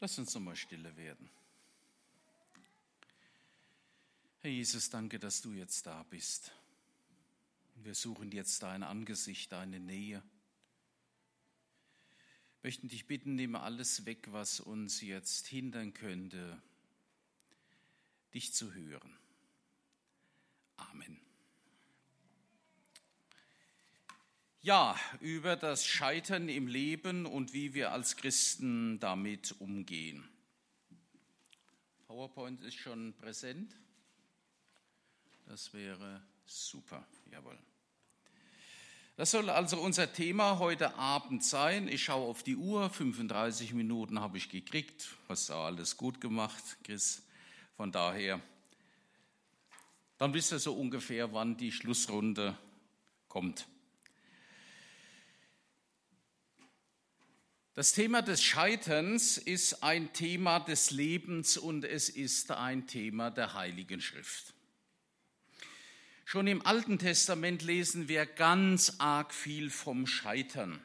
Lass uns nochmal stille werden. Herr Jesus, danke, dass du jetzt da bist. Wir suchen jetzt dein Angesicht, deine Nähe. Möchten dich bitten, nehme alles weg, was uns jetzt hindern könnte, dich zu hören. Amen. Ja, über das Scheitern im Leben und wie wir als Christen damit umgehen. PowerPoint ist schon präsent. Das wäre super, jawohl. Das soll also unser Thema heute Abend sein. Ich schaue auf die Uhr, 35 Minuten habe ich gekriegt. Hast du alles gut gemacht, Chris. Von daher, dann wisst ihr so ungefähr, wann die Schlussrunde kommt. Das Thema des Scheiterns ist ein Thema des Lebens und es ist ein Thema der Heiligen Schrift. Schon im Alten Testament lesen wir ganz arg viel vom Scheitern.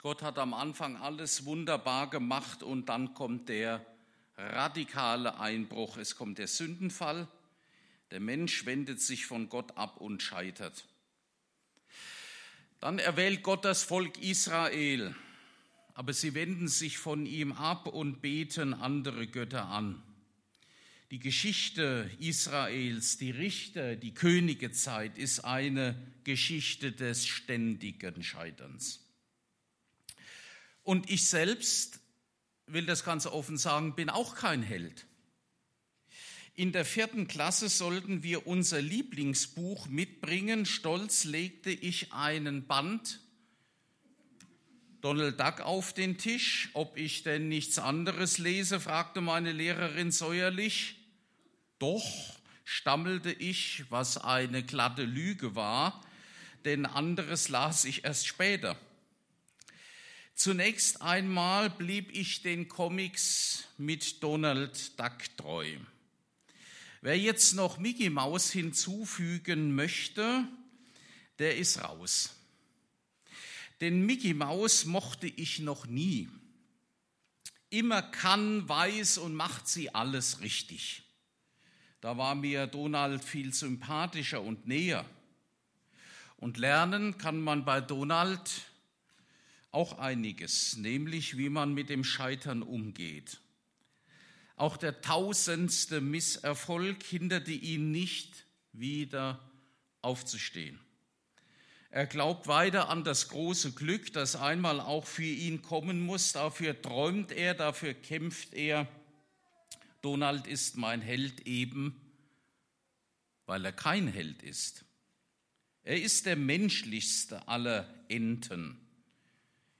Gott hat am Anfang alles wunderbar gemacht und dann kommt der radikale Einbruch. Es kommt der Sündenfall. Der Mensch wendet sich von Gott ab und scheitert. Dann erwählt Gott das Volk Israel aber sie wenden sich von ihm ab und beten andere Götter an. Die Geschichte Israels, die Richter, die Königezeit ist eine Geschichte des ständigen Scheiterns. Und ich selbst will das ganz offen sagen, bin auch kein Held. In der vierten Klasse sollten wir unser Lieblingsbuch mitbringen. Stolz legte ich einen Band Donald Duck auf den Tisch. Ob ich denn nichts anderes lese, fragte meine Lehrerin säuerlich. Doch, stammelte ich, was eine glatte Lüge war, denn anderes las ich erst später. Zunächst einmal blieb ich den Comics mit Donald Duck treu. Wer jetzt noch Mickey Mouse hinzufügen möchte, der ist raus. Den Mickey Maus mochte ich noch nie. Immer kann, weiß und macht sie alles richtig. Da war mir Donald viel sympathischer und näher. Und lernen kann man bei Donald auch einiges, nämlich wie man mit dem Scheitern umgeht. Auch der tausendste Misserfolg hinderte ihn nicht, wieder aufzustehen. Er glaubt weiter an das große Glück, das einmal auch für ihn kommen muss. Dafür träumt er, dafür kämpft er. Donald ist mein Held eben, weil er kein Held ist. Er ist der menschlichste aller Enten.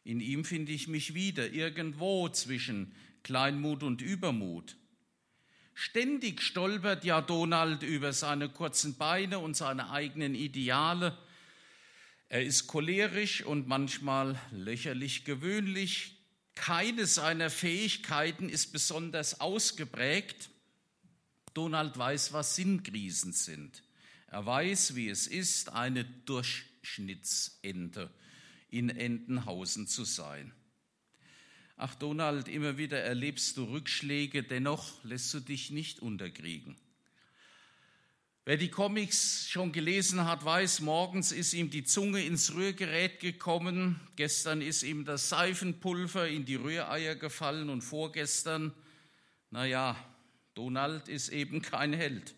In ihm finde ich mich wieder, irgendwo zwischen Kleinmut und Übermut. Ständig stolpert ja Donald über seine kurzen Beine und seine eigenen Ideale er ist cholerisch und manchmal lächerlich gewöhnlich. Keine seiner Fähigkeiten ist besonders ausgeprägt. Donald weiß, was Sinnkrisen sind. Er weiß, wie es ist, eine Durchschnittsente in Entenhausen zu sein. Ach Donald, immer wieder erlebst du Rückschläge, dennoch lässt du dich nicht unterkriegen. Wer die Comics schon gelesen hat, weiß, morgens ist ihm die Zunge ins Rührgerät gekommen, gestern ist ihm das Seifenpulver in die Rühreier gefallen und vorgestern, naja, Donald ist eben kein Held.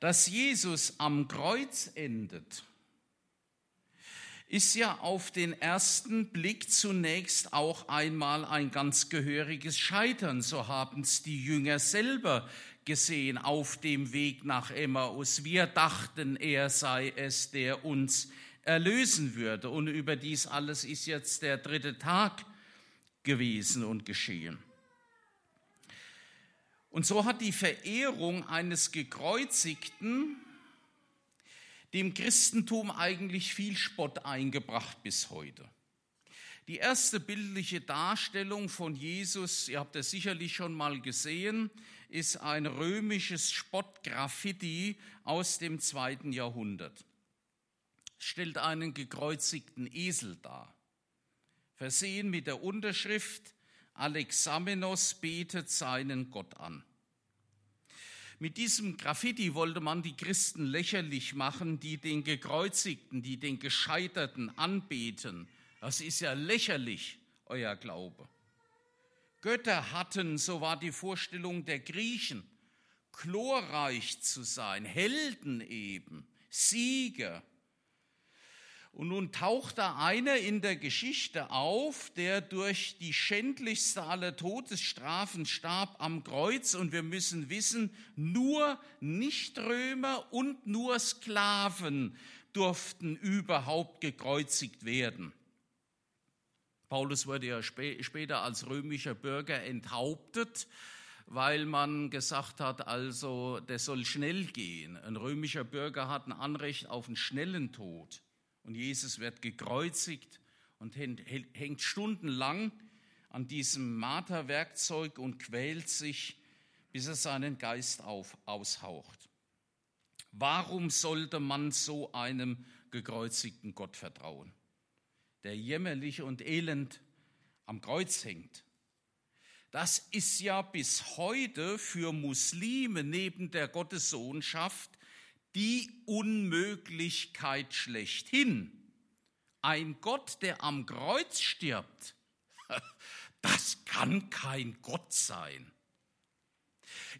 Dass Jesus am Kreuz endet, ist ja auf den ersten Blick zunächst auch einmal ein ganz gehöriges Scheitern. So haben es die Jünger selber gesehen auf dem Weg nach Emmaus. Wir dachten, er sei es, der uns erlösen würde. Und über dies alles ist jetzt der dritte Tag gewesen und geschehen. Und so hat die Verehrung eines Gekreuzigten dem Christentum eigentlich viel Spott eingebracht bis heute. Die erste bildliche Darstellung von Jesus, ihr habt es sicherlich schon mal gesehen, ist ein römisches Spottgraffiti aus dem zweiten Jahrhundert. Es stellt einen gekreuzigten Esel dar, versehen mit der Unterschrift Alexamenos betet seinen Gott an. Mit diesem Graffiti wollte man die Christen lächerlich machen, die den Gekreuzigten, die den Gescheiterten anbeten. Das ist ja lächerlich, euer Glaube. Götter hatten, so war die Vorstellung der Griechen, chlorreich zu sein, Helden eben, Sieger. Und nun taucht da einer in der Geschichte auf, der durch die schändlichste aller Todesstrafen starb am Kreuz. Und wir müssen wissen, nur Nichtrömer und nur Sklaven durften überhaupt gekreuzigt werden. Paulus wurde ja später als römischer Bürger enthauptet, weil man gesagt hat, also der soll schnell gehen. Ein römischer Bürger hat ein Anrecht auf einen schnellen Tod. Und Jesus wird gekreuzigt und hängt stundenlang an diesem Marterwerkzeug und quält sich, bis er seinen Geist auf, aushaucht. Warum sollte man so einem gekreuzigten Gott vertrauen, der jämmerlich und elend am Kreuz hängt? Das ist ja bis heute für Muslime neben der Gottessohnschaft die Unmöglichkeit schlechthin. Ein Gott, der am Kreuz stirbt, das kann kein Gott sein.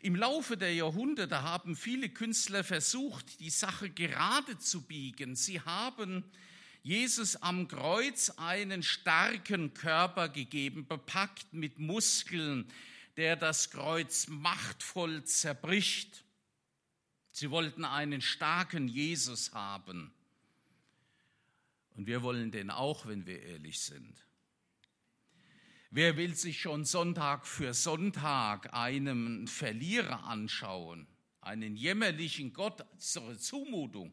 Im Laufe der Jahrhunderte haben viele Künstler versucht, die Sache gerade zu biegen. Sie haben Jesus am Kreuz einen starken Körper gegeben, bepackt mit Muskeln, der das Kreuz machtvoll zerbricht. Sie wollten einen starken Jesus haben. Und wir wollen den auch, wenn wir ehrlich sind. Wer will sich schon Sonntag für Sonntag einen Verlierer anschauen, einen jämmerlichen Gott, zur Zumutung?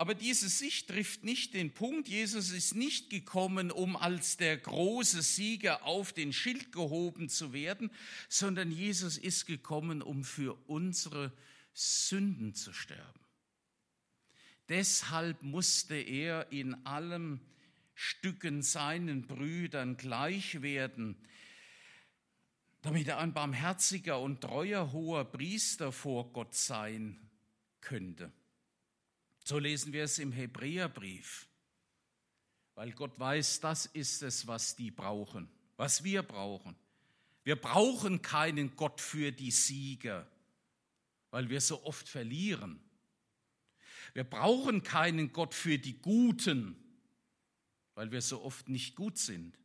Aber diese Sicht trifft nicht den Punkt, Jesus ist nicht gekommen, um als der große Sieger auf den Schild gehoben zu werden, sondern Jesus ist gekommen, um für unsere Sünden zu sterben. Deshalb musste er in allem Stücken seinen Brüdern gleich werden, damit er ein barmherziger und treuer hoher Priester vor Gott sein könnte. So lesen wir es im Hebräerbrief, weil Gott weiß, das ist es, was die brauchen, was wir brauchen. Wir brauchen keinen Gott für die Sieger, weil wir so oft verlieren. Wir brauchen keinen Gott für die Guten, weil wir so oft nicht gut sind.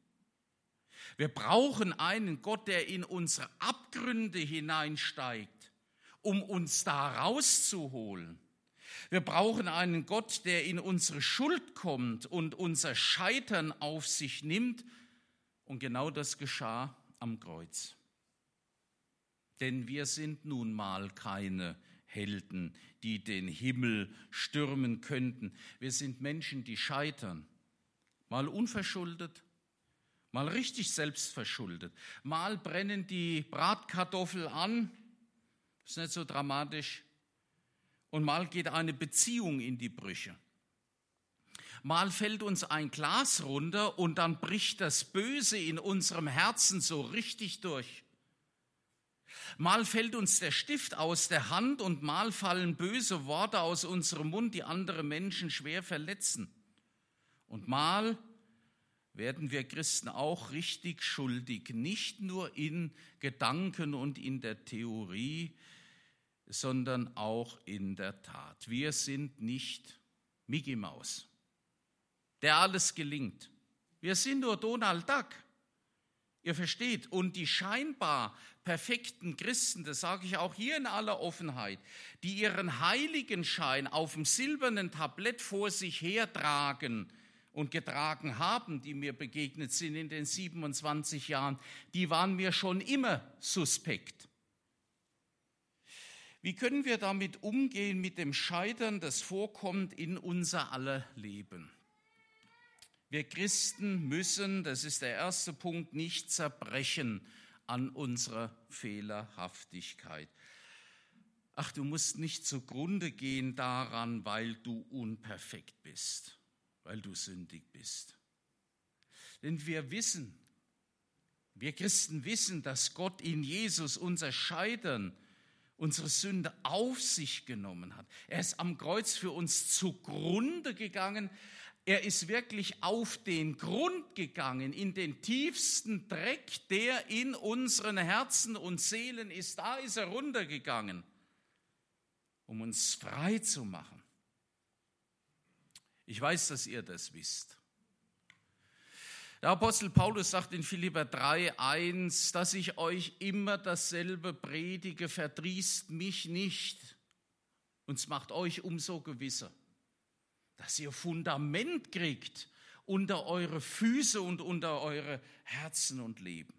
Wir brauchen einen Gott, der in unsere Abgründe hineinsteigt, um uns da rauszuholen. Wir brauchen einen Gott, der in unsere Schuld kommt und unser Scheitern auf sich nimmt. Und genau das geschah am Kreuz. Denn wir sind nun mal keine Helden, die den Himmel stürmen könnten. Wir sind Menschen, die scheitern. Mal unverschuldet, mal richtig selbstverschuldet. Mal brennen die Bratkartoffel an, ist nicht so dramatisch und mal geht eine Beziehung in die Brüche. Mal fällt uns ein Glas runter und dann bricht das Böse in unserem Herzen so richtig durch. Mal fällt uns der Stift aus der Hand und mal fallen böse Worte aus unserem Mund, die andere Menschen schwer verletzen. Und mal werden wir Christen auch richtig schuldig, nicht nur in Gedanken und in der Theorie, sondern auch in der Tat. Wir sind nicht Mickey Maus, der alles gelingt. Wir sind nur Donald Duck. Ihr versteht, und die scheinbar perfekten Christen, das sage ich auch hier in aller Offenheit, die ihren Heiligenschein auf dem silbernen Tablett vor sich hertragen und getragen haben, die mir begegnet sind in den 27 Jahren, die waren mir schon immer suspekt. Wie können wir damit umgehen mit dem Scheitern, das vorkommt in unser aller Leben? Wir Christen müssen, das ist der erste Punkt, nicht zerbrechen an unserer Fehlerhaftigkeit. Ach, du musst nicht zugrunde gehen daran, weil du unperfekt bist, weil du sündig bist. Denn wir wissen, Wir Christen wissen, dass Gott in Jesus unser Scheitern, unsere Sünde auf sich genommen hat. Er ist am Kreuz für uns zugrunde gegangen. Er ist wirklich auf den Grund gegangen, in den tiefsten Dreck, der in unseren Herzen und Seelen ist. Da ist er runtergegangen, um uns frei zu machen. Ich weiß, dass ihr das wisst. Der Apostel Paulus sagt in Philipper 3,1, dass ich euch immer dasselbe predige, verdrießt mich nicht. Und es macht euch umso gewisser, dass ihr Fundament kriegt unter eure Füße und unter eure Herzen und Leben.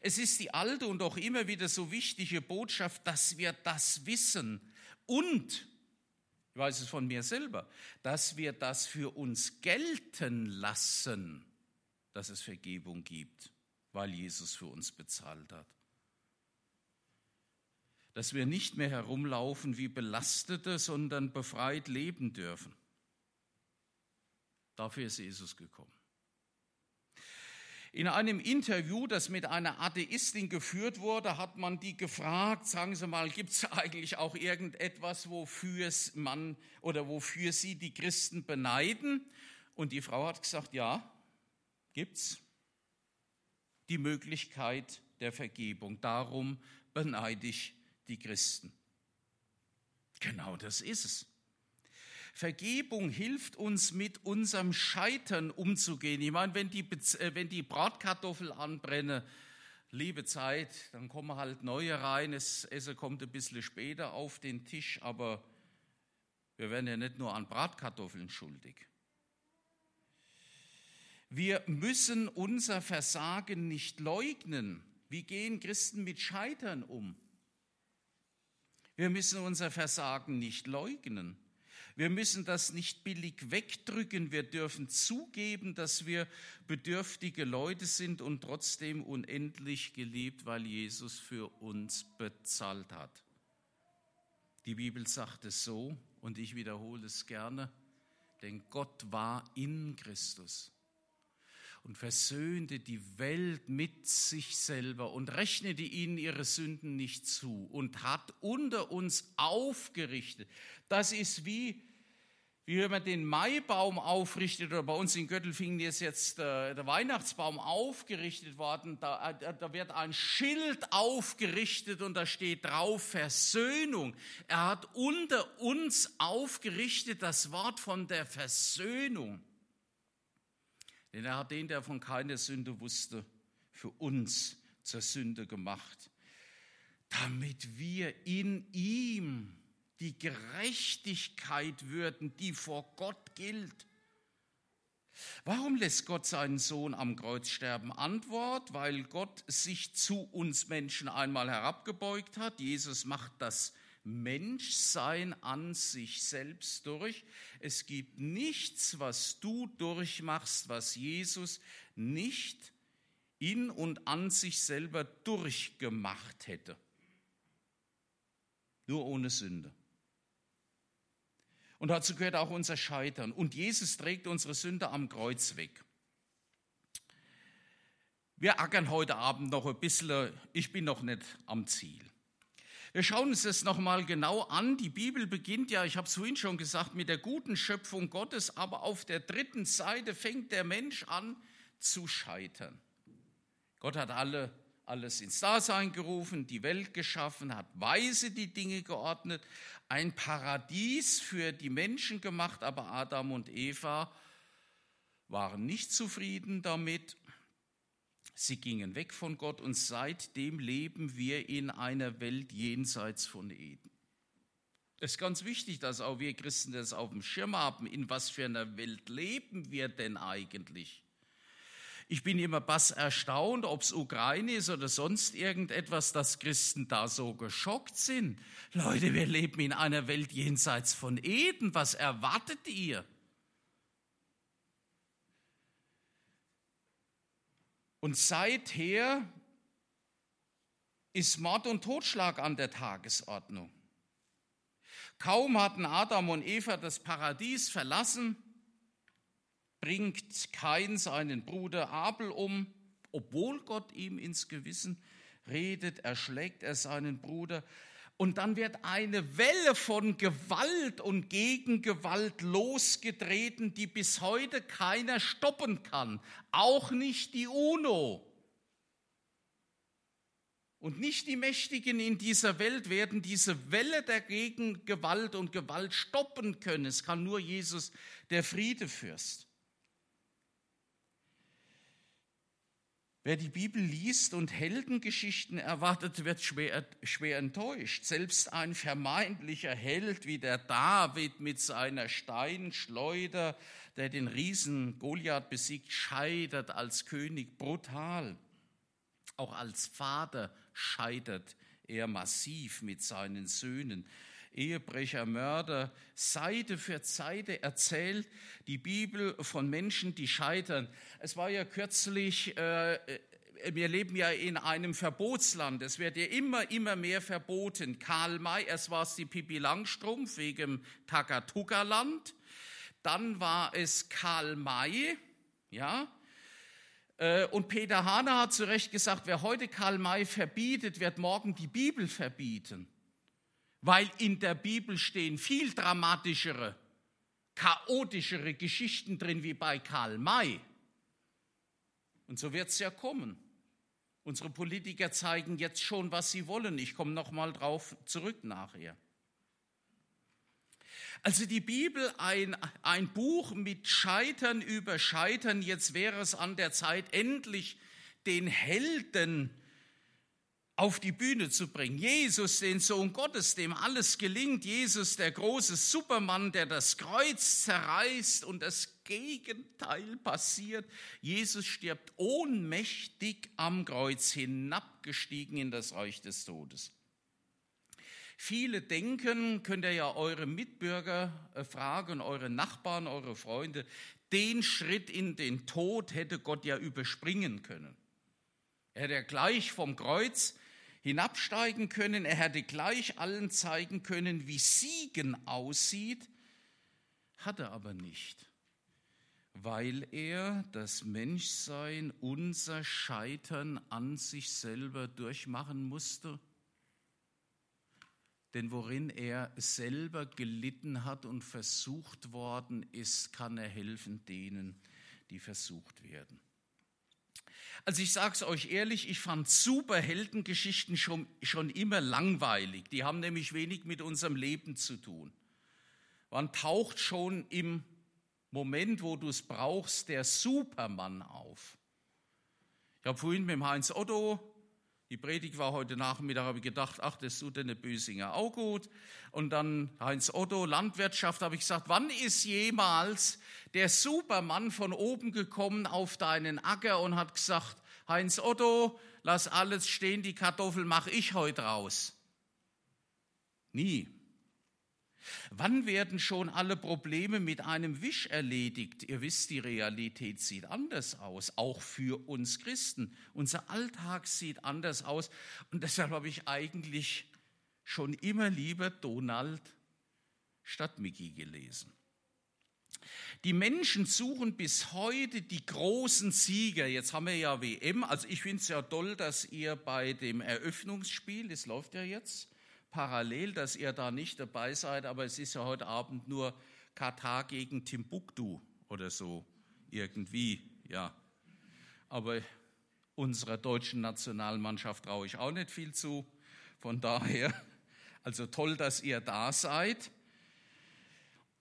Es ist die alte und auch immer wieder so wichtige Botschaft, dass wir das wissen und, ich weiß es von mir selber, dass wir das für uns gelten lassen dass es Vergebung gibt, weil Jesus für uns bezahlt hat. Dass wir nicht mehr herumlaufen wie Belastete, sondern befreit leben dürfen. Dafür ist Jesus gekommen. In einem Interview, das mit einer Atheistin geführt wurde, hat man die gefragt, sagen Sie mal, gibt es eigentlich auch irgendetwas, wofür man oder wofür Sie die Christen beneiden? Und die Frau hat gesagt, ja, gibt es die Möglichkeit der Vergebung. Darum beneide ich die Christen. Genau das ist es. Vergebung hilft uns, mit unserem Scheitern umzugehen. Ich meine, wenn die, äh, wenn die Bratkartoffel anbrenne, liebe Zeit, dann kommen halt neue rein. Das Essen kommt ein bisschen später auf den Tisch, aber wir werden ja nicht nur an Bratkartoffeln schuldig. Wir müssen unser Versagen nicht leugnen. Wie gehen Christen mit Scheitern um? Wir müssen unser Versagen nicht leugnen. Wir müssen das nicht billig wegdrücken. Wir dürfen zugeben, dass wir bedürftige Leute sind und trotzdem unendlich geliebt, weil Jesus für uns bezahlt hat. Die Bibel sagt es so und ich wiederhole es gerne, denn Gott war in Christus und versöhnte die Welt mit sich selber und rechnete ihnen ihre Sünden nicht zu und hat unter uns aufgerichtet. Das ist wie, wie wenn man den Maibaum aufrichtet oder bei uns in Göttelfingen ist jetzt äh, der Weihnachtsbaum aufgerichtet worden. Da, äh, da wird ein Schild aufgerichtet und da steht drauf Versöhnung. Er hat unter uns aufgerichtet das Wort von der Versöhnung. Denn er hat den, der von keiner Sünde wusste, für uns zur Sünde gemacht, damit wir in ihm die Gerechtigkeit würden, die vor Gott gilt. Warum lässt Gott seinen Sohn am Kreuz sterben? Antwort, weil Gott sich zu uns Menschen einmal herabgebeugt hat. Jesus macht das Menschsein an sich selbst durch. Es gibt nichts, was du durchmachst, was Jesus nicht in und an sich selber durchgemacht hätte. Nur ohne Sünde. Und dazu gehört auch unser Scheitern. Und Jesus trägt unsere Sünde am Kreuz weg. Wir ackern heute Abend noch ein bisschen, ich bin noch nicht am Ziel. Wir schauen uns das nochmal genau an. Die Bibel beginnt ja, ich habe es vorhin schon gesagt, mit der guten Schöpfung Gottes, aber auf der dritten Seite fängt der Mensch an zu scheitern. Gott hat alle, alles ins Dasein gerufen, die Welt geschaffen, hat weise die Dinge geordnet, ein Paradies für die Menschen gemacht, aber Adam und Eva waren nicht zufrieden damit Sie gingen weg von Gott und seitdem leben wir in einer Welt jenseits von Eden. Es ist ganz wichtig, dass auch wir Christen das auf dem Schirm haben. In was für einer Welt leben wir denn eigentlich? Ich bin immer bass erstaunt, ob es Ukraine ist oder sonst irgendetwas, dass Christen da so geschockt sind. Leute, wir leben in einer Welt jenseits von Eden. Was erwartet ihr? Und seither ist Mord und Totschlag an der Tagesordnung. Kaum hatten Adam und Eva das Paradies verlassen, bringt Kain seinen Bruder Abel um obwohl Gott ihm ins Gewissen redet, erschlägt er seinen Bruder. Und dann wird eine Welle von Gewalt und Gegengewalt losgetreten, die bis heute keiner stoppen kann, auch nicht die UNO. Und nicht die Mächtigen in dieser Welt werden diese Welle der Gegengewalt und Gewalt stoppen können. Es kann nur Jesus, der Friedefürst. Wer die Bibel liest und Heldengeschichten erwartet, wird schwer, schwer enttäuscht. Selbst ein vermeintlicher Held wie der David mit seiner Steinschleuder, der den Riesen Goliath besiegt, scheitert als König brutal. Auch als Vater scheitert er massiv mit seinen Söhnen. Ehebrecher, Mörder, Seite für Seite erzählt die Bibel von Menschen, die scheitern. Es war ja kürzlich, äh, wir leben ja in einem Verbotsland. Es wird ja immer, immer mehr verboten. Karl May, erst war es die Pippi Langstrumpf wegen Takatuka-Land. Dann war es Karl May, ja, äh, und Peter Hahner hat zu Recht gesagt, wer heute Karl May verbietet, wird morgen die Bibel verbieten. Weil in der Bibel stehen viel dramatischere, chaotischere Geschichten drin wie bei Karl May. Und so wird es ja kommen. Unsere Politiker zeigen jetzt schon, was sie wollen. Ich komme noch mal drauf zurück nachher. Also die Bibel, ein, ein Buch mit Scheitern über Scheitern. Jetzt wäre es an der Zeit, endlich den Helden auf die Bühne zu bringen. Jesus, den Sohn Gottes, dem alles gelingt. Jesus, der große Supermann, der das Kreuz zerreißt und das Gegenteil passiert. Jesus stirbt ohnmächtig am Kreuz, hinabgestiegen in das Reich des Todes. Viele denken, könnt ihr ja eure Mitbürger äh, fragen, eure Nachbarn, eure Freunde, den Schritt in den Tod hätte Gott ja überspringen können. Er hätte gleich vom Kreuz hinabsteigen können, er hätte gleich allen zeigen können, wie Siegen aussieht, hat er aber nicht, weil er das Menschsein, unser Scheitern an sich selber durchmachen musste denn worin er selber gelitten hat und versucht worden ist, kann er helfen denen, die versucht werden. Also ich sage es euch ehrlich, ich fand Superheldengeschichten schon, schon immer langweilig. Die haben nämlich wenig mit unserem Leben zu tun. Man taucht schon im Moment, wo du es brauchst, der Supermann auf. Ich habe vorhin mit dem Heinz Otto die Predigt war heute Nachmittag, habe ich gedacht, ach, das tut eine Bösinger auch gut. Und dann Heinz Otto, Landwirtschaft, habe ich gesagt, wann ist jemals der Supermann von oben gekommen auf deinen Acker und hat gesagt, Heinz Otto, lass alles stehen, die Kartoffel mache ich heute raus. Nie. Wann werden schon alle Probleme mit einem Wisch erledigt? Ihr wisst, die Realität sieht anders aus, auch für uns Christen. Unser Alltag sieht anders aus. Und deshalb habe ich eigentlich schon immer lieber Donald statt Mickey gelesen. Die Menschen suchen bis heute die großen Sieger. Jetzt haben wir ja WM. Also ich finde es ja toll, dass ihr bei dem Eröffnungsspiel, das läuft ja jetzt, parallel, dass ihr da nicht dabei seid, aber es ist ja heute Abend nur Katar gegen Timbuktu oder so irgendwie, ja. Aber unserer deutschen Nationalmannschaft traue ich auch nicht viel zu. Von daher, also toll, dass ihr da seid.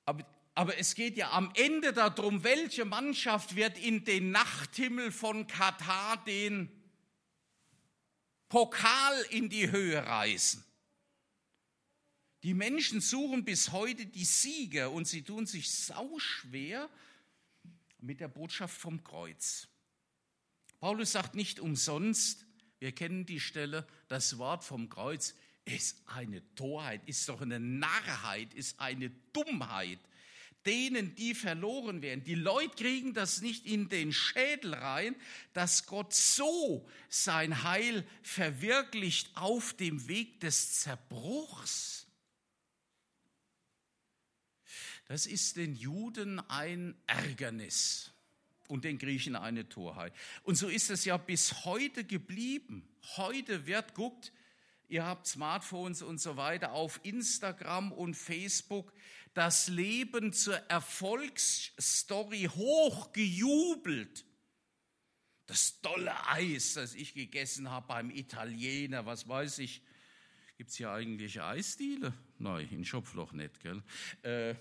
Aber, aber es geht ja am Ende darum, welche Mannschaft wird in den Nachthimmel von Katar den Pokal in die Höhe reißen. Die Menschen suchen bis heute die Sieger und sie tun sich sauschwer mit der Botschaft vom Kreuz. Paulus sagt nicht umsonst, wir kennen die Stelle, das Wort vom Kreuz ist eine Torheit, ist doch eine Narrheit, ist eine Dummheit. Denen, die verloren werden, die Leute kriegen das nicht in den Schädel rein, dass Gott so sein Heil verwirklicht auf dem Weg des Zerbruchs. Das ist den Juden ein Ärgernis. und den Griechen eine Torheit. Und so ist es ja bis heute geblieben. Heute wird, guckt, ihr habt Smartphones und so weiter, auf Instagram und Facebook das Leben zur Erfolgsstory hochgejubelt. Das tolle Eis, das ich gegessen habe beim Italiener, was weiß ich. Gibt es hier eigentlich Eisdiele? Nein, in Schopfloch nicht, gell? Äh,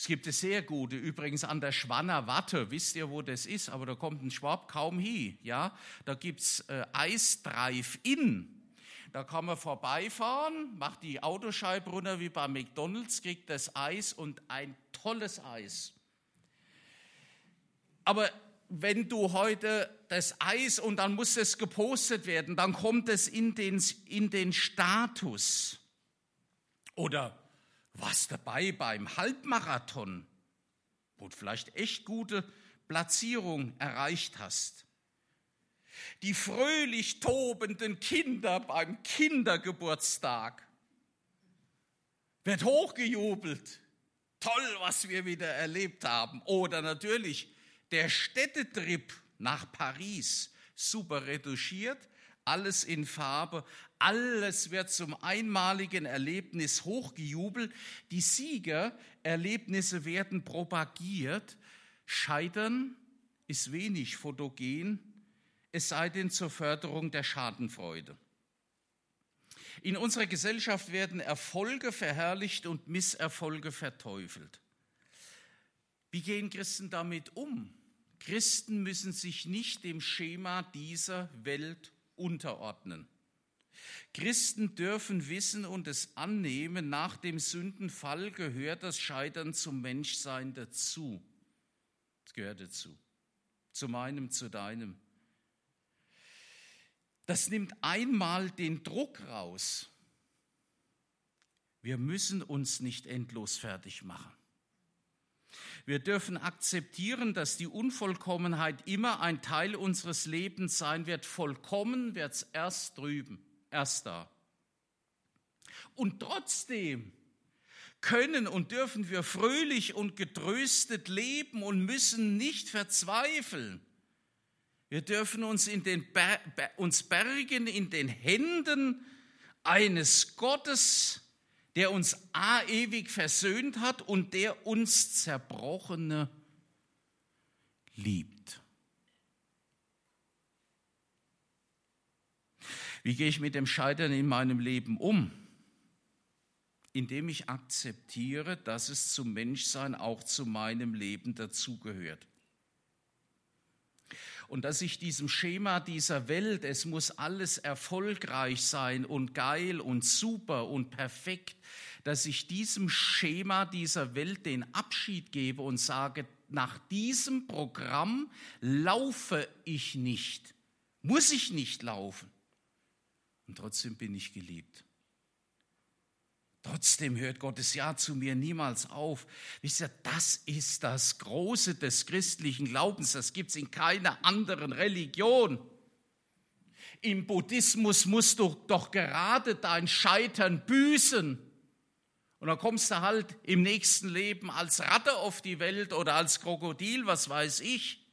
es gibt es sehr gute, übrigens an der Schwanner Watte, wisst ihr, wo das ist, aber da kommt ein Schwab kaum hin. Ja? Da gibt es äh, Eis Drive-In. Da kann man vorbeifahren, macht die Autoscheibe runter wie bei McDonalds, kriegt das Eis und ein tolles Eis. Aber wenn du heute das Eis und dann muss es gepostet werden, dann kommt es in den, in den Status. Oder was dabei beim Halbmarathon, wo du vielleicht echt gute Platzierung erreicht hast. Die fröhlich tobenden Kinder beim Kindergeburtstag. Wird hochgejubelt. Toll, was wir wieder erlebt haben. Oder natürlich der Städtetrip nach Paris. Super retuschiert, alles in Farbe, alles wird zum einmaligen Erlebnis hochgejubelt. Die Siegererlebnisse werden propagiert. Scheitern ist wenig fotogen, es sei denn zur Förderung der Schadenfreude. In unserer Gesellschaft werden Erfolge verherrlicht und Misserfolge verteufelt. Wie gehen Christen damit um? Christen müssen sich nicht dem Schema dieser Welt unterordnen. Christen dürfen wissen und es annehmen, nach dem Sündenfall gehört das Scheitern zum Menschsein dazu. Es gehört dazu. Zu meinem, zu deinem. Das nimmt einmal den Druck raus. Wir müssen uns nicht endlos fertig machen. Wir dürfen akzeptieren, dass die Unvollkommenheit immer ein Teil unseres Lebens sein wird. Vollkommen wird es erst drüben, erst da. Und trotzdem können und dürfen wir fröhlich und getröstet leben und müssen nicht verzweifeln. Wir dürfen uns, in den Ber uns bergen in den Händen eines Gottes, der uns a ewig versöhnt hat und der uns Zerbrochene liebt. Wie gehe ich mit dem Scheitern in meinem Leben um? Indem ich akzeptiere, dass es zum Menschsein auch zu meinem Leben dazugehört und dass ich diesem Schema dieser Welt, es muss alles erfolgreich sein und geil und super und perfekt, dass ich diesem Schema dieser Welt den Abschied gebe und sage, nach diesem Programm laufe ich nicht, muss ich nicht laufen. Und trotzdem bin ich geliebt. Trotzdem hört Gottes Ja zu mir niemals auf. Wisst ihr, das ist das Große des christlichen Glaubens. Das gibt es in keiner anderen Religion. Im Buddhismus musst du doch gerade dein Scheitern büßen. Und dann kommst du halt im nächsten Leben als Ratte auf die Welt oder als Krokodil, was weiß ich.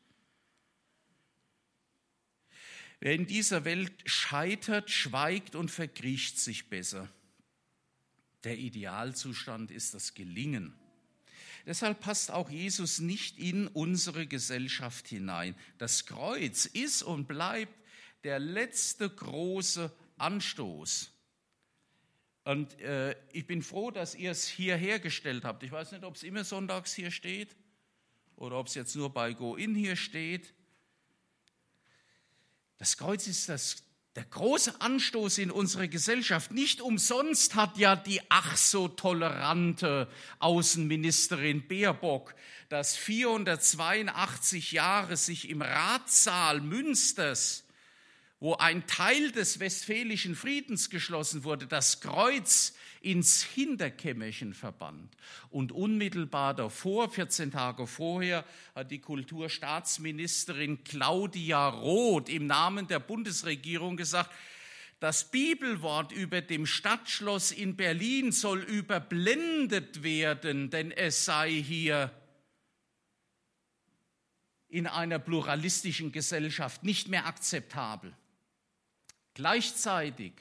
Wer in dieser Welt scheitert, schweigt und verkriecht sich besser. Der Idealzustand ist das Gelingen. Deshalb passt auch Jesus nicht in unsere Gesellschaft hinein. Das Kreuz ist und bleibt der letzte große Anstoß. Und äh, ich bin froh, dass ihr es hier hergestellt habt. Ich weiß nicht, ob es immer sonntags hier steht oder ob es jetzt nur bei Go In hier steht. Das Kreuz ist das der große Anstoß in unsere Gesellschaft. Nicht umsonst hat ja die ach so tolerante Außenministerin Baerbock das 482 Jahre sich im Ratssaal Münsters, wo ein Teil des Westfälischen Friedens geschlossen wurde, das Kreuz ins Hinterkämmerchen verbannt. Und unmittelbar davor, 14 Tage vorher, hat die Kulturstaatsministerin Claudia Roth im Namen der Bundesregierung gesagt, das Bibelwort über dem Stadtschloss in Berlin soll überblendet werden, denn es sei hier in einer pluralistischen Gesellschaft nicht mehr akzeptabel. Gleichzeitig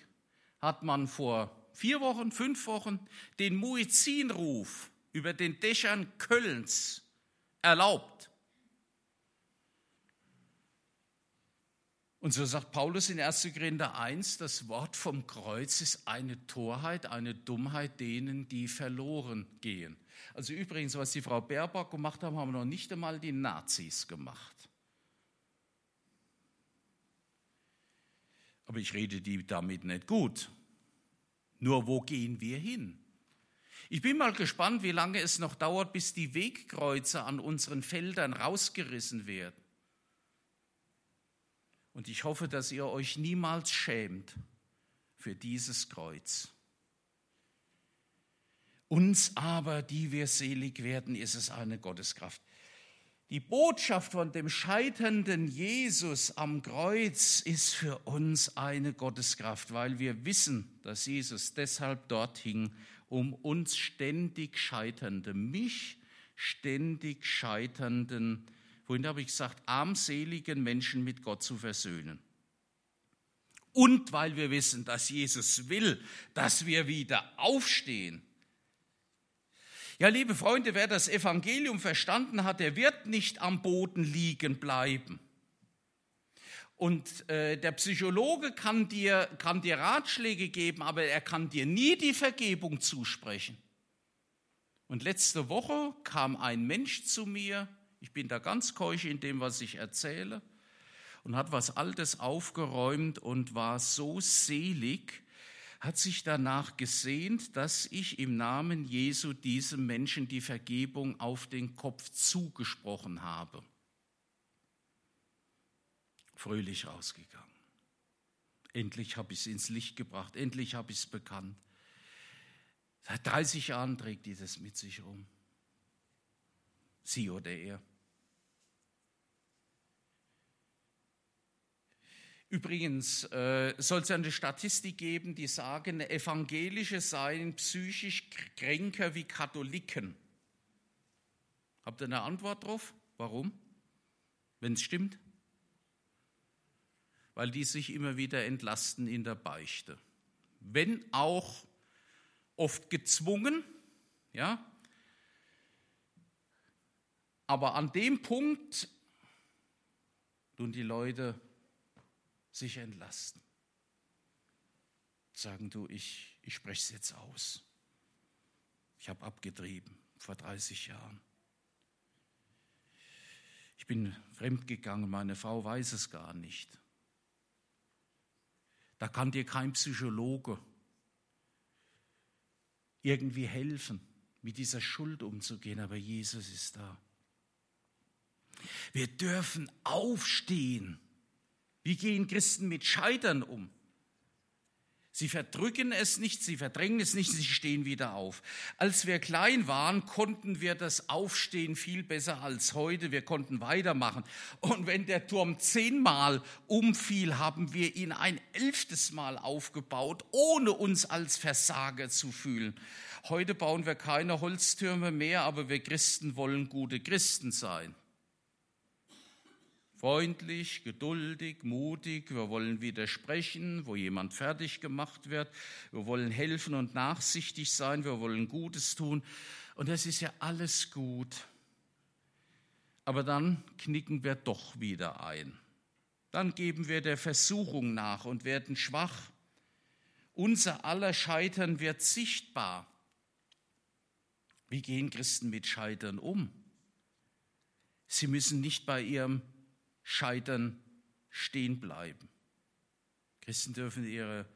hat man vor vier Wochen, fünf Wochen den Muezzinruf über den Dächern Kölns erlaubt. Und so sagt Paulus in 1. Korinther 1, das Wort vom Kreuz ist eine Torheit, eine Dummheit denen, die verloren gehen. Also übrigens, was die Frau Baerbock gemacht haben, haben noch nicht einmal die Nazis gemacht. Aber ich rede die damit nicht gut. Nur wo gehen wir hin? Ich bin mal gespannt, wie lange es noch dauert, bis die Wegkreuze an unseren Feldern rausgerissen werden. Und ich hoffe, dass ihr euch niemals schämt für dieses Kreuz. Uns aber, die wir selig werden, ist es eine Gotteskraft. Die Botschaft von dem scheiternden Jesus am Kreuz ist für uns eine Gotteskraft, weil wir wissen, dass Jesus deshalb dort hing, um uns ständig Scheiternde, mich ständig Scheiternden vorhin habe ich gesagt, armseligen Menschen mit Gott zu versöhnen. Und weil wir wissen, dass Jesus will, dass wir wieder aufstehen. Ja, liebe Freunde, wer das Evangelium verstanden hat, der wird nicht am Boden liegen bleiben. Und äh, der Psychologe kann dir, kann dir Ratschläge geben, aber er kann dir nie die Vergebung zusprechen. Und letzte Woche kam ein Mensch zu mir, ich bin da ganz keusch in dem, was ich erzähle. Und hat was Altes aufgeräumt und war so selig, hat sich danach gesehnt, dass ich im Namen Jesu diesem Menschen die Vergebung auf den Kopf zugesprochen habe. Fröhlich rausgegangen. Endlich habe ich es ins Licht gebracht, endlich habe ich es bekannt. Seit 30 Jahren trägt die das mit sich rum sie oder er. Übrigens äh, soll es eine Statistik geben, die sagen, Evangelische seien psychisch kränker wie Katholiken. Habt ihr eine Antwort drauf? Warum? Wenn es stimmt? Weil die sich immer wieder entlasten in der Beichte. Wenn auch oft gezwungen, ja, aber an dem Punkt tun die Leute sich entlasten. Sagen du, ich, ich spreche es jetzt aus. Ich habe abgetrieben vor 30 Jahren. Ich bin fremdgegangen, meine Frau weiß es gar nicht. Da kann dir kein Psychologe irgendwie helfen, mit dieser Schuld umzugehen, aber Jesus ist da. Wir dürfen aufstehen. Wie gehen Christen mit Scheitern um? Sie verdrücken es nicht, sie verdrängen es nicht, sie stehen wieder auf. Als wir klein waren, konnten wir das Aufstehen viel besser als heute. Wir konnten weitermachen. Und wenn der Turm zehnmal umfiel, haben wir ihn ein elftes Mal aufgebaut, ohne uns als Versager zu fühlen. Heute bauen wir keine Holztürme mehr, aber wir Christen wollen gute Christen sein freundlich, geduldig, mutig. Wir wollen widersprechen, wo jemand fertig gemacht wird. Wir wollen helfen und nachsichtig sein. Wir wollen Gutes tun. Und das ist ja alles gut. Aber dann knicken wir doch wieder ein. Dann geben wir der Versuchung nach und werden schwach. Unser aller Scheitern wird sichtbar. Wie gehen Christen mit Scheitern um? Sie müssen nicht bei ihrem Scheitern stehen bleiben. Christen dürfen ihre,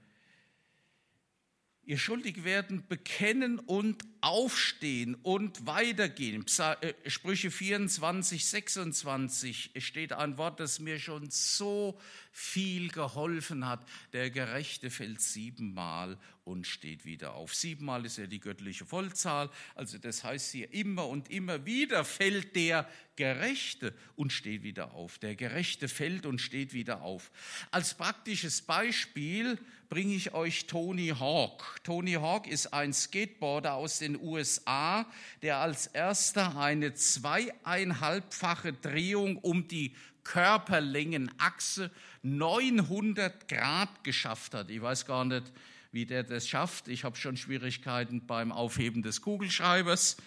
ihr Schuldigwerden bekennen und aufstehen und weitergehen. Äh, Sprüche 24, 26 steht ein Wort, das mir schon so viel geholfen hat. Der Gerechte fällt siebenmal und steht wieder auf. Siebenmal ist ja die göttliche Vollzahl, also das heißt hier immer und immer wieder fällt der Gerechte und steht wieder auf. Der Gerechte fällt und steht wieder auf. Als praktisches Beispiel bringe ich euch Tony Hawk. Tony Hawk ist ein Skateboarder aus den USA, der als erster eine zweieinhalbfache Drehung um die Körperlängenachse 900 Grad geschafft hat. Ich weiß gar nicht, wie der das schafft. Ich habe schon Schwierigkeiten beim Aufheben des Kugelschreibers.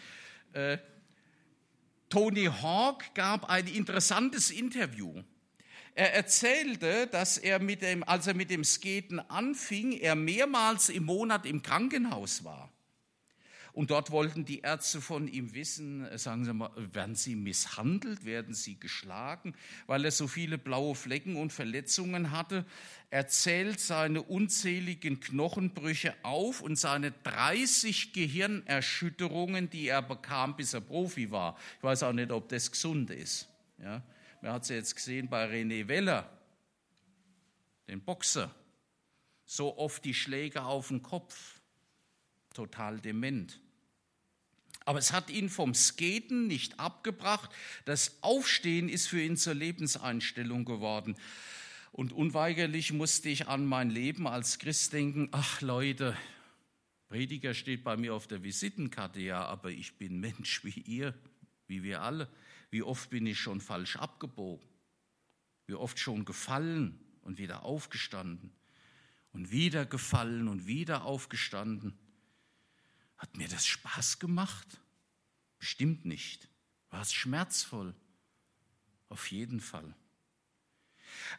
Äh, Tony Hawk gab ein interessantes Interview. Er erzählte, dass er mit dem, als er mit dem Skaten anfing, er mehrmals im Monat im Krankenhaus war. Und dort wollten die Ärzte von ihm wissen, äh, sagen Sie mal, werden Sie misshandelt, werden Sie geschlagen, weil er so viele blaue Flecken und Verletzungen hatte. Er zählt seine unzähligen Knochenbrüche auf und seine 30 Gehirnerschütterungen, die er bekam, bis er Profi war. Ich weiß auch nicht, ob das gesund ist. Ja, man hat es jetzt gesehen bei René Weller, den Boxer. So oft die Schläge auf den Kopf. Total dement. Aber es hat ihn vom Skaten nicht abgebracht. Das Aufstehen ist für ihn zur Lebenseinstellung geworden. Und unweigerlich musste ich an mein Leben als Christ denken, ach Leute, Prediger steht bei mir auf der Visitenkarte, ja, aber ich bin Mensch wie ihr, wie wir alle. Wie oft bin ich schon falsch abgebogen? Wie oft schon gefallen und wieder aufgestanden? Und wieder gefallen und wieder aufgestanden? Hat mir das Spaß gemacht? Bestimmt nicht. War es schmerzvoll? Auf jeden Fall.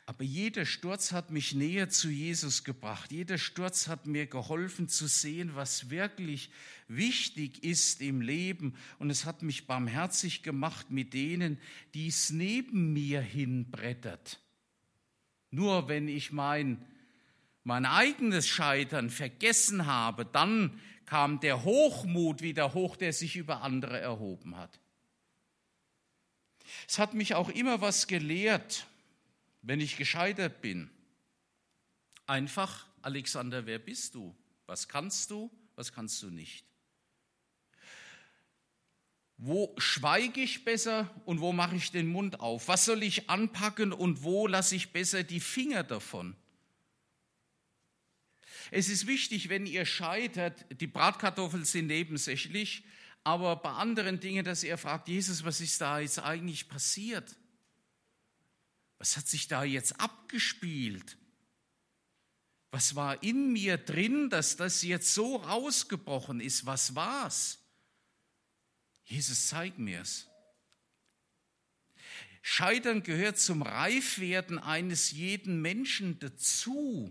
Aber jeder Sturz hat mich näher zu Jesus gebracht. Jeder Sturz hat mir geholfen zu sehen, was wirklich wichtig ist im Leben. Und es hat mich barmherzig gemacht mit denen, die es neben mir hinbrettert. Nur wenn ich mein, mein eigenes Scheitern vergessen habe, dann kam der Hochmut wieder hoch, der sich über andere erhoben hat. Es hat mich auch immer was gelehrt, wenn ich gescheitert bin. Einfach, Alexander, wer bist du? Was kannst du? Was kannst du nicht? Wo schweige ich besser und wo mache ich den Mund auf? Was soll ich anpacken und wo lasse ich besser die Finger davon? Es ist wichtig, wenn ihr scheitert, die Bratkartoffeln sind nebensächlich, aber bei anderen Dingen, dass ihr fragt, Jesus, was ist da jetzt eigentlich passiert? Was hat sich da jetzt abgespielt? Was war in mir drin, dass das jetzt so rausgebrochen ist? Was war's? Jesus, zeig mir's. Scheitern gehört zum Reifwerden eines jeden Menschen dazu.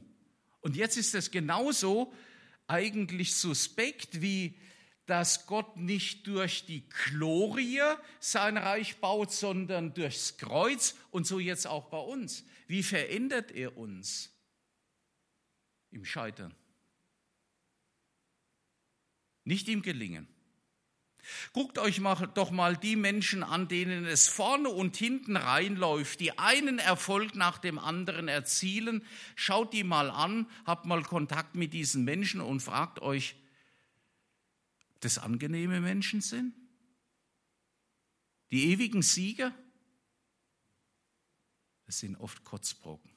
Und jetzt ist es genauso eigentlich suspekt, wie dass Gott nicht durch die Glorie sein Reich baut, sondern durchs Kreuz und so jetzt auch bei uns. Wie verändert er uns im Scheitern? Nicht im Gelingen. Guckt euch mal, doch mal die Menschen an, denen es vorne und hinten reinläuft, die einen Erfolg nach dem anderen erzielen. Schaut die mal an, habt mal Kontakt mit diesen Menschen und fragt euch, das angenehme Menschen sind? Die ewigen Sieger? Es sind oft Kotzbrocken.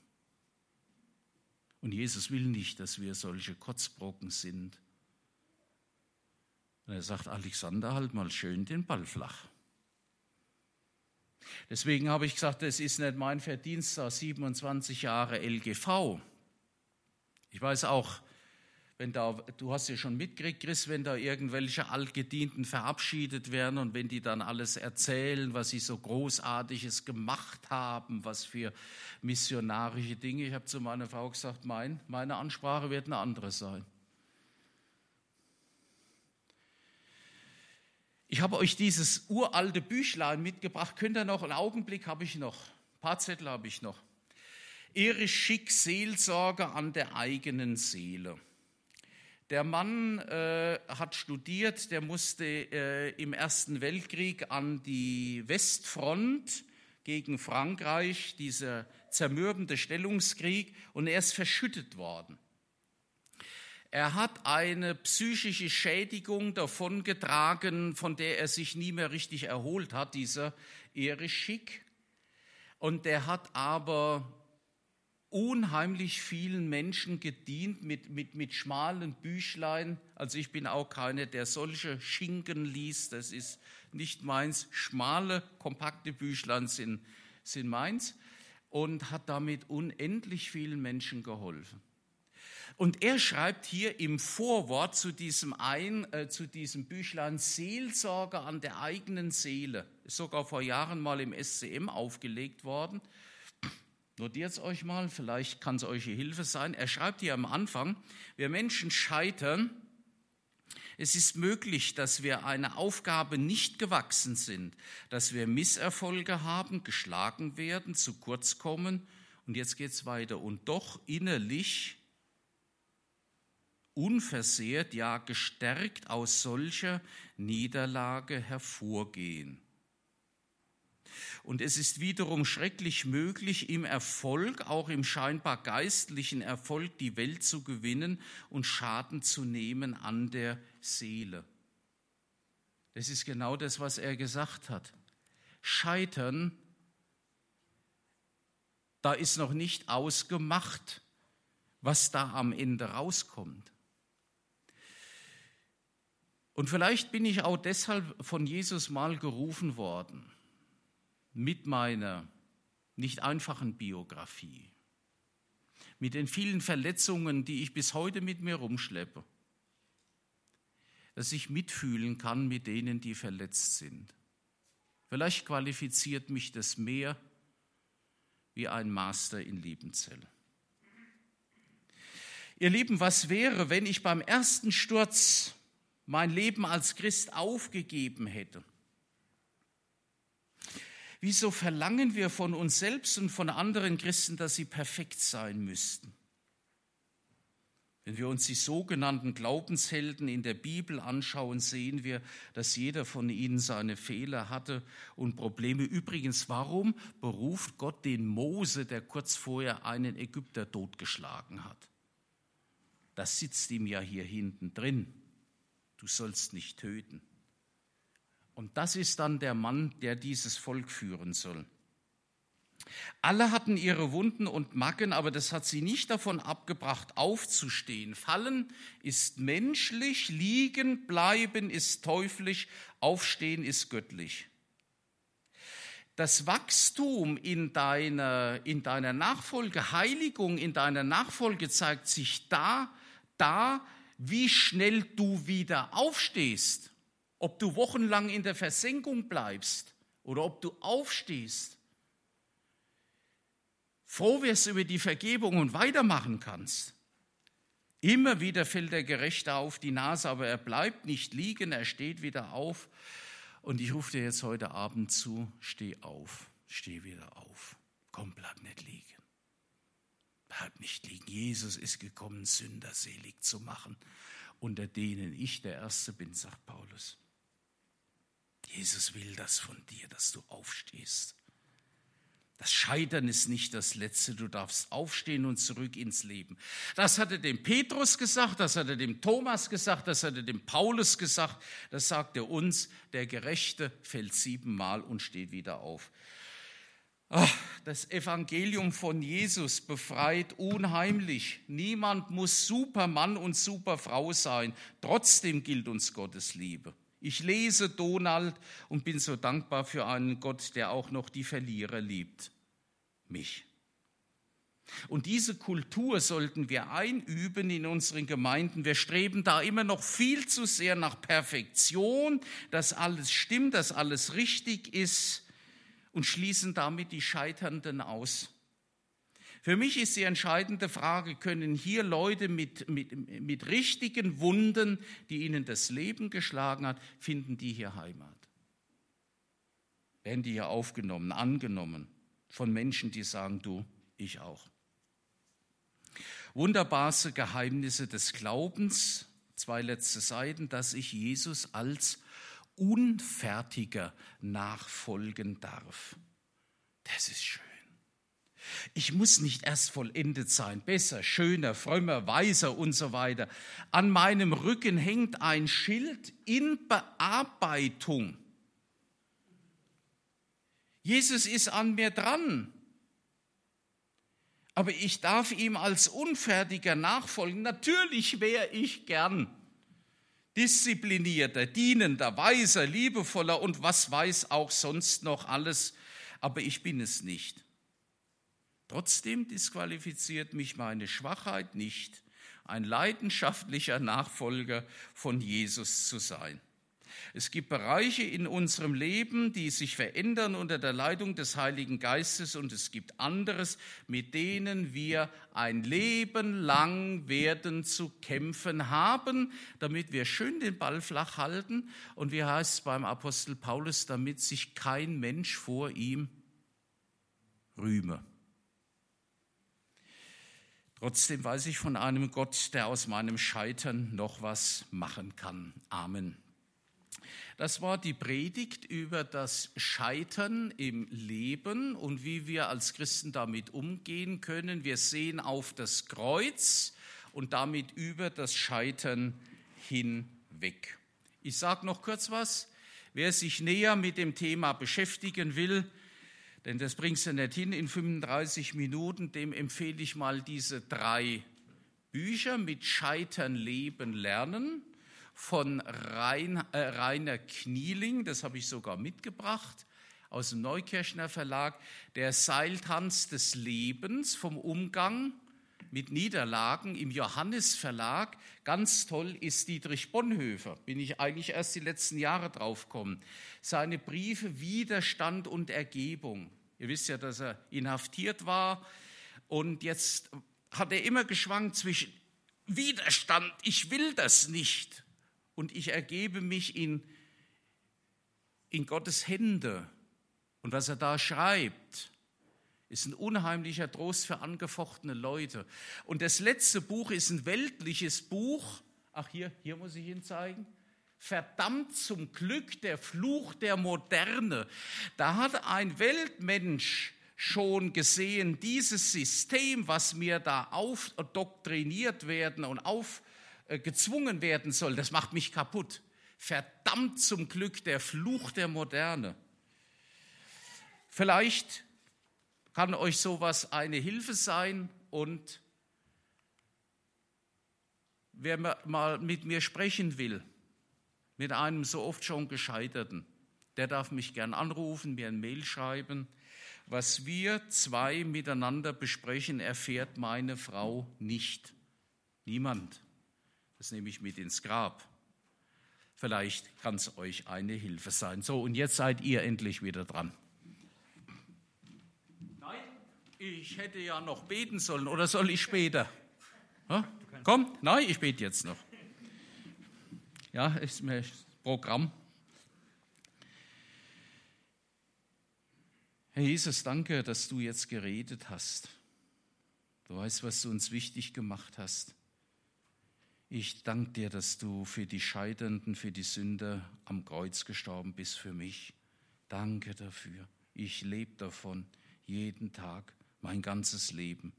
Und Jesus will nicht, dass wir solche Kotzbrocken sind. Und er sagt, Alexander, halt mal schön den Ball flach. Deswegen habe ich gesagt, das ist nicht mein Verdienst, da 27 Jahre LGV. Ich weiß auch, wenn da, du hast ja schon mitgekriegt, Chris, wenn da irgendwelche Altgedienten verabschiedet werden und wenn die dann alles erzählen, was sie so Großartiges gemacht haben, was für missionarische Dinge. Ich habe zu meiner Frau gesagt, mein, meine Ansprache wird eine andere sein. Ich habe euch dieses uralte Büchlein mitgebracht. Könnt ihr noch, einen Augenblick habe ich noch, ein paar Zettel habe ich noch. Ehre Schick Seelsorge an der eigenen Seele. Der Mann äh, hat studiert, der musste äh, im Ersten Weltkrieg an die Westfront gegen Frankreich, dieser zermürbende Stellungskrieg, und er ist verschüttet worden. Er hat eine psychische Schädigung davongetragen, von der er sich nie mehr richtig erholt hat, dieser Erich Schick. Und der hat aber unheimlich vielen Menschen gedient mit, mit, mit schmalen Büchlein. Also ich bin auch keiner, der solche Schinken liest. Das ist nicht meins. Schmale, kompakte Büchlein sind, sind meins. Und hat damit unendlich vielen Menschen geholfen. Und er schreibt hier im Vorwort zu diesem, ein, äh, zu diesem Büchlein Seelsorge an der eigenen Seele. Ist sogar vor Jahren mal im SCM aufgelegt worden. Notiert es euch mal, vielleicht kann es euch Hilfe sein. Er schreibt hier am Anfang, wir Menschen scheitern. Es ist möglich, dass wir einer Aufgabe nicht gewachsen sind, dass wir Misserfolge haben, geschlagen werden, zu kurz kommen. Und jetzt geht es weiter. Und doch innerlich unversehrt, ja gestärkt aus solcher Niederlage hervorgehen. Und es ist wiederum schrecklich möglich, im Erfolg, auch im scheinbar geistlichen Erfolg, die Welt zu gewinnen und Schaden zu nehmen an der Seele. Das ist genau das, was er gesagt hat. Scheitern, da ist noch nicht ausgemacht, was da am Ende rauskommt. Und vielleicht bin ich auch deshalb von Jesus mal gerufen worden mit meiner nicht einfachen Biografie, mit den vielen Verletzungen, die ich bis heute mit mir rumschleppe, dass ich mitfühlen kann mit denen, die verletzt sind. Vielleicht qualifiziert mich das mehr wie ein Master in Liebenzell. Ihr Lieben, was wäre, wenn ich beim ersten Sturz mein Leben als Christ aufgegeben hätte? Wieso verlangen wir von uns selbst und von anderen Christen, dass sie perfekt sein müssten? Wenn wir uns die sogenannten Glaubenshelden in der Bibel anschauen, sehen wir, dass jeder von ihnen seine Fehler hatte und Probleme. Übrigens, warum beruft Gott den Mose, der kurz vorher einen Ägypter totgeschlagen hat? Das sitzt ihm ja hier hinten drin. Du sollst nicht töten. Und das ist dann der Mann, der dieses Volk führen soll. Alle hatten ihre Wunden und Macken, aber das hat sie nicht davon abgebracht, aufzustehen. Fallen ist menschlich, liegen, bleiben ist teuflisch, aufstehen ist göttlich. Das Wachstum in deiner, in deiner Nachfolge, Heiligung in deiner Nachfolge zeigt sich da, da, wie schnell du wieder aufstehst ob du wochenlang in der Versenkung bleibst oder ob du aufstehst, froh wirst über die Vergebung und weitermachen kannst. Immer wieder fällt der Gerechte auf die Nase, aber er bleibt nicht liegen, er steht wieder auf. Und ich rufe dir jetzt heute Abend zu, steh auf, steh wieder auf. Komm, bleib nicht liegen. Bleib nicht liegen. Jesus ist gekommen, Sünder selig zu machen, unter denen ich der Erste bin, sagt Paulus. Jesus will das von dir, dass du aufstehst. Das Scheitern ist nicht das Letzte. Du darfst aufstehen und zurück ins Leben. Das hat er dem Petrus gesagt, das hat er dem Thomas gesagt, das hat er dem Paulus gesagt. Das sagt er uns. Der Gerechte fällt siebenmal und steht wieder auf. Ach, das Evangelium von Jesus befreit unheimlich. Niemand muss Supermann und Superfrau sein. Trotzdem gilt uns Gottes Liebe. Ich lese Donald und bin so dankbar für einen Gott, der auch noch die Verlierer liebt. Mich. Und diese Kultur sollten wir einüben in unseren Gemeinden. Wir streben da immer noch viel zu sehr nach Perfektion, dass alles stimmt, dass alles richtig ist und schließen damit die Scheiternden aus. Für mich ist die entscheidende Frage, können hier Leute mit, mit, mit richtigen Wunden, die ihnen das Leben geschlagen hat, finden die hier Heimat? Werden die hier aufgenommen, angenommen von Menschen, die sagen, du, ich auch. Wunderbarste Geheimnisse des Glaubens, zwei letzte Seiten, dass ich Jesus als Unfertiger nachfolgen darf. Das ist schön. Ich muss nicht erst vollendet sein, besser, schöner, frömmer, weiser und so weiter. An meinem Rücken hängt ein Schild in Bearbeitung. Jesus ist an mir dran. Aber ich darf ihm als Unfertiger nachfolgen. Natürlich wäre ich gern disziplinierter, dienender, weiser, liebevoller und was weiß auch sonst noch alles. Aber ich bin es nicht. Trotzdem disqualifiziert mich meine Schwachheit nicht, ein leidenschaftlicher Nachfolger von Jesus zu sein. Es gibt Bereiche in unserem Leben, die sich verändern unter der Leitung des Heiligen Geistes und es gibt anderes, mit denen wir ein Leben lang werden zu kämpfen haben, damit wir schön den Ball flach halten und wie heißt es beim Apostel Paulus, damit sich kein Mensch vor ihm rühme. Trotzdem weiß ich von einem Gott, der aus meinem Scheitern noch was machen kann. Amen. Das war die Predigt über das Scheitern im Leben und wie wir als Christen damit umgehen können. Wir sehen auf das Kreuz und damit über das Scheitern hinweg. Ich sage noch kurz was. Wer sich näher mit dem Thema beschäftigen will, denn das bringst du nicht hin in 35 Minuten, dem empfehle ich mal diese drei Bücher mit Scheitern, Leben, Lernen von Rain, äh, Rainer Knieling, das habe ich sogar mitgebracht, aus dem Neukirchner Verlag, der Seiltanz des Lebens vom Umgang mit Niederlagen im Johannes Verlag. Ganz toll ist Dietrich Bonhoeffer, bin ich eigentlich erst die letzten Jahre draufgekommen. Seine Briefe Widerstand und Ergebung. Ihr wisst ja, dass er inhaftiert war und jetzt hat er immer geschwankt zwischen Widerstand, ich will das nicht und ich ergebe mich in, in Gottes Hände. Und was er da schreibt, ist ein unheimlicher Trost für angefochtene Leute. Und das letzte Buch ist ein weltliches Buch. Ach, hier, hier muss ich Ihnen zeigen. Verdammt zum Glück der Fluch der Moderne. Da hat ein Weltmensch schon gesehen, dieses System, was mir da aufdoktriniert werden und auf, äh, werden soll, das macht mich kaputt. Verdammt zum Glück der Fluch der Moderne. Vielleicht kann euch sowas eine Hilfe sein und wer mal mit mir sprechen will, mit einem so oft schon gescheiterten, der darf mich gern anrufen, mir ein Mail schreiben. Was wir zwei miteinander besprechen, erfährt meine Frau nicht. Niemand. Das nehme ich mit ins Grab. Vielleicht kann es euch eine Hilfe sein. So, und jetzt seid ihr endlich wieder dran. Ich hätte ja noch beten sollen, oder soll ich später? Ja? Komm, nein, ich bete jetzt noch. Ja, ist mir Programm. Herr Jesus, danke, dass du jetzt geredet hast. Du weißt, was du uns wichtig gemacht hast. Ich danke dir, dass du für die Scheiternden, für die Sünder am Kreuz gestorben bist für mich. Danke dafür. Ich lebe davon jeden Tag, mein ganzes Leben.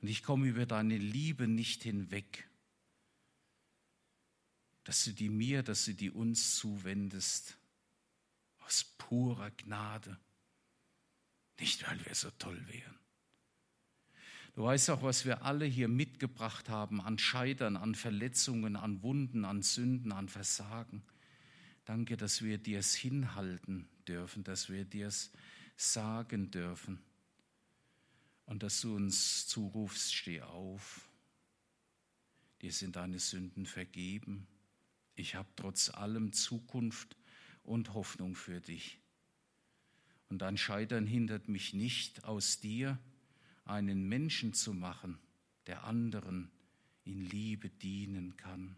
Und ich komme über deine Liebe nicht hinweg, dass du die mir, dass du die uns zuwendest, aus purer Gnade, nicht weil wir so toll wären. Du weißt auch, was wir alle hier mitgebracht haben an Scheitern, an Verletzungen, an Wunden, an Sünden, an Versagen. Danke, dass wir dir es hinhalten dürfen, dass wir dir es sagen dürfen und dass du uns zurufst, steh auf. Dir sind deine Sünden vergeben. Ich habe trotz allem Zukunft und Hoffnung für dich. Und dein Scheitern hindert mich nicht aus dir, einen Menschen zu machen, der anderen in Liebe dienen kann.